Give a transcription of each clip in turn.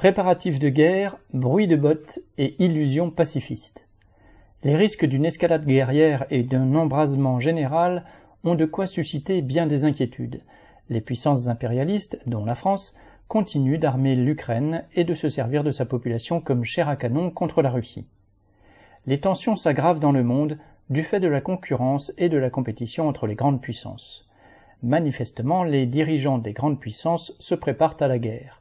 Préparatifs de guerre, bruit de bottes et illusions pacifistes. Les risques d'une escalade guerrière et d'un embrasement général ont de quoi susciter bien des inquiétudes. Les puissances impérialistes, dont la France, continuent d'armer l'Ukraine et de se servir de sa population comme chair à canon contre la Russie. Les tensions s'aggravent dans le monde du fait de la concurrence et de la compétition entre les grandes puissances. Manifestement, les dirigeants des grandes puissances se préparent à la guerre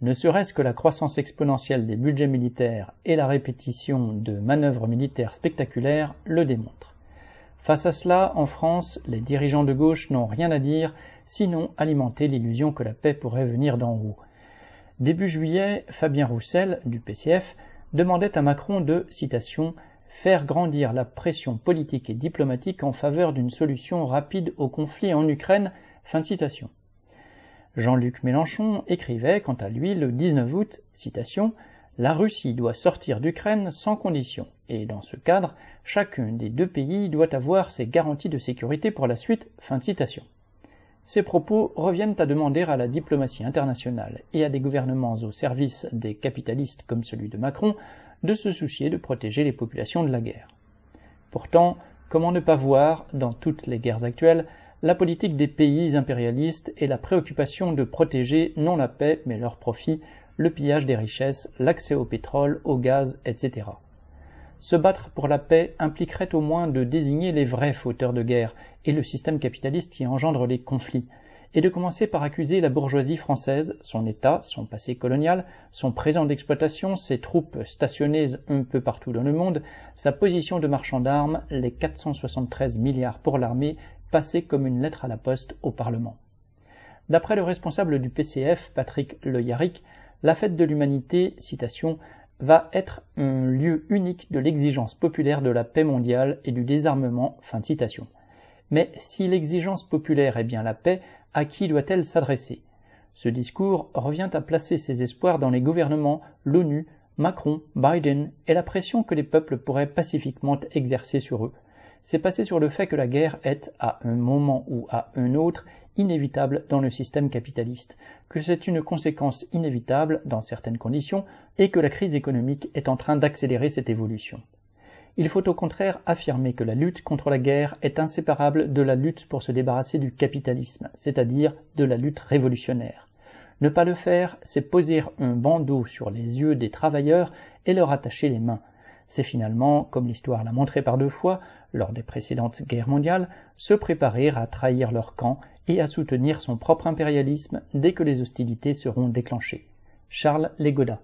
ne serait-ce que la croissance exponentielle des budgets militaires et la répétition de manœuvres militaires spectaculaires le démontrent. Face à cela, en France, les dirigeants de gauche n'ont rien à dire, sinon alimenter l'illusion que la paix pourrait venir d'en haut. Début juillet, Fabien Roussel, du PCF, demandait à Macron de, citation, faire grandir la pression politique et diplomatique en faveur d'une solution rapide au conflit en Ukraine. Fin de citation. Jean-Luc Mélenchon écrivait quant à lui le 19 août, La Russie doit sortir d'Ukraine sans condition, et dans ce cadre, chacun des deux pays doit avoir ses garanties de sécurité pour la suite. Fin. Ces propos reviennent à demander à la diplomatie internationale et à des gouvernements au service des capitalistes comme celui de Macron de se soucier de protéger les populations de la guerre. Pourtant, comment ne pas voir, dans toutes les guerres actuelles, la politique des pays impérialistes et la préoccupation de protéger non la paix mais leur profit, le pillage des richesses, l'accès au pétrole, au gaz, etc. Se battre pour la paix impliquerait au moins de désigner les vrais fauteurs de guerre et le système capitaliste qui engendre les conflits, et de commencer par accuser la bourgeoisie française, son État, son passé colonial, son présent d'exploitation, ses troupes stationnées un peu partout dans le monde, sa position de marchand d'armes, les 473 milliards pour l'armée passé comme une lettre à la poste au Parlement. D'après le responsable du PCF, Patrick Le Yarrick, la fête de l'humanité, va être un lieu unique de l'exigence populaire de la paix mondiale et du désarmement. Mais si l'exigence populaire est bien la paix, à qui doit-elle s'adresser? Ce discours revient à placer ses espoirs dans les gouvernements, l'ONU, Macron, Biden et la pression que les peuples pourraient pacifiquement exercer sur eux, c'est passer sur le fait que la guerre est, à un moment ou à un autre, inévitable dans le système capitaliste, que c'est une conséquence inévitable dans certaines conditions, et que la crise économique est en train d'accélérer cette évolution. Il faut au contraire affirmer que la lutte contre la guerre est inséparable de la lutte pour se débarrasser du capitalisme, c'est-à-dire de la lutte révolutionnaire. Ne pas le faire, c'est poser un bandeau sur les yeux des travailleurs et leur attacher les mains, c'est finalement, comme l'histoire l'a montré par deux fois, lors des précédentes guerres mondiales, se préparer à trahir leur camp et à soutenir son propre impérialisme dès que les hostilités seront déclenchées. Charles Legoda